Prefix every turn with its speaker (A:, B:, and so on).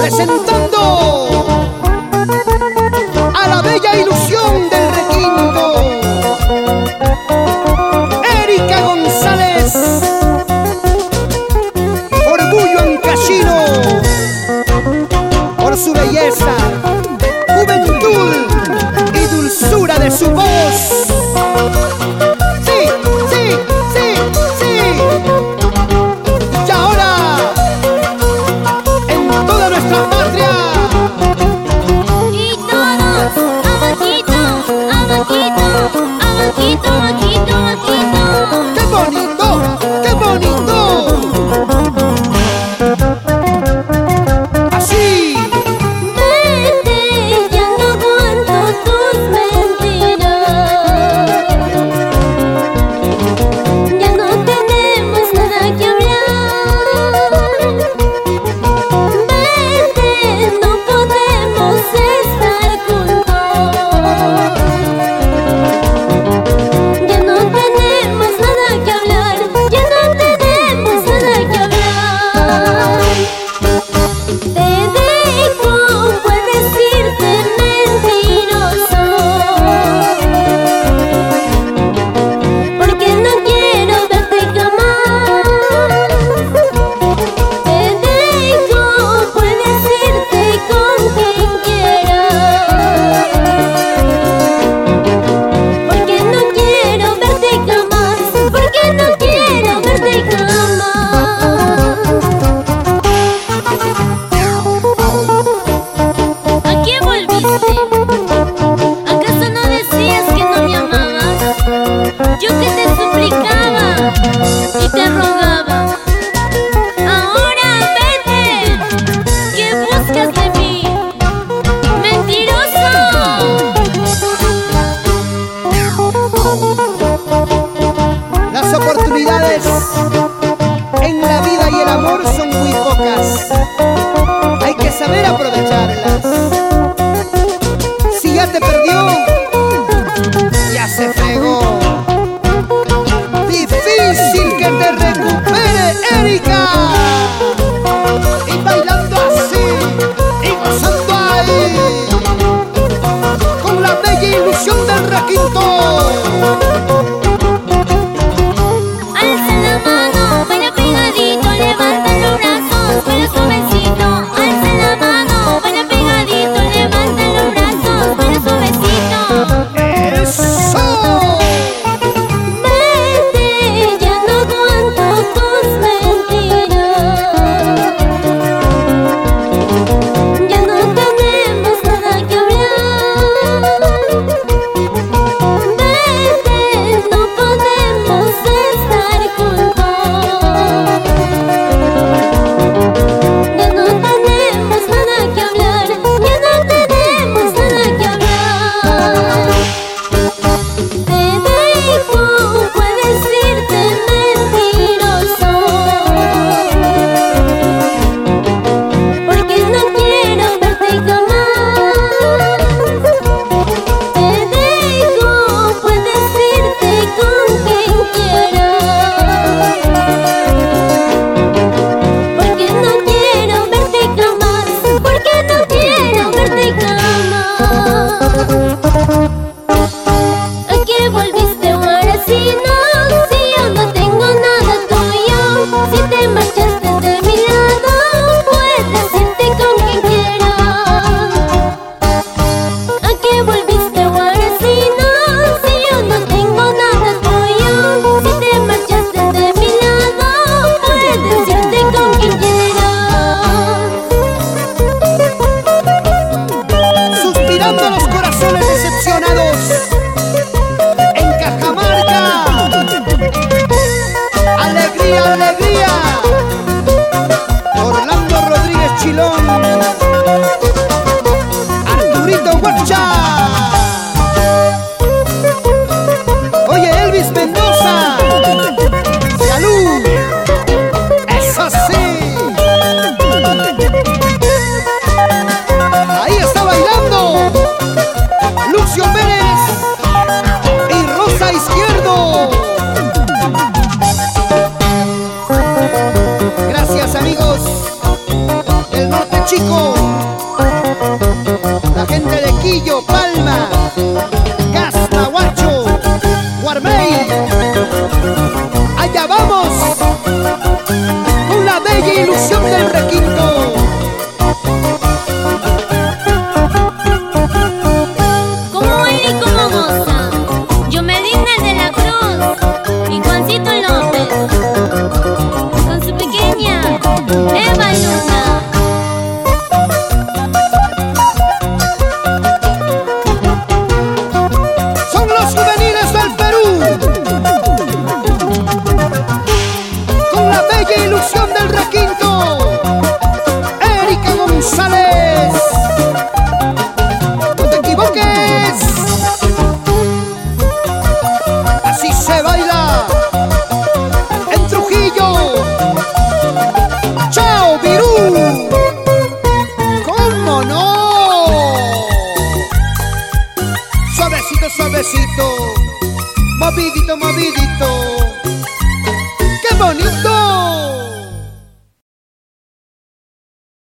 A: presentando chico, la gente de Quillo, Palma, Suavecito, movidito, movidito.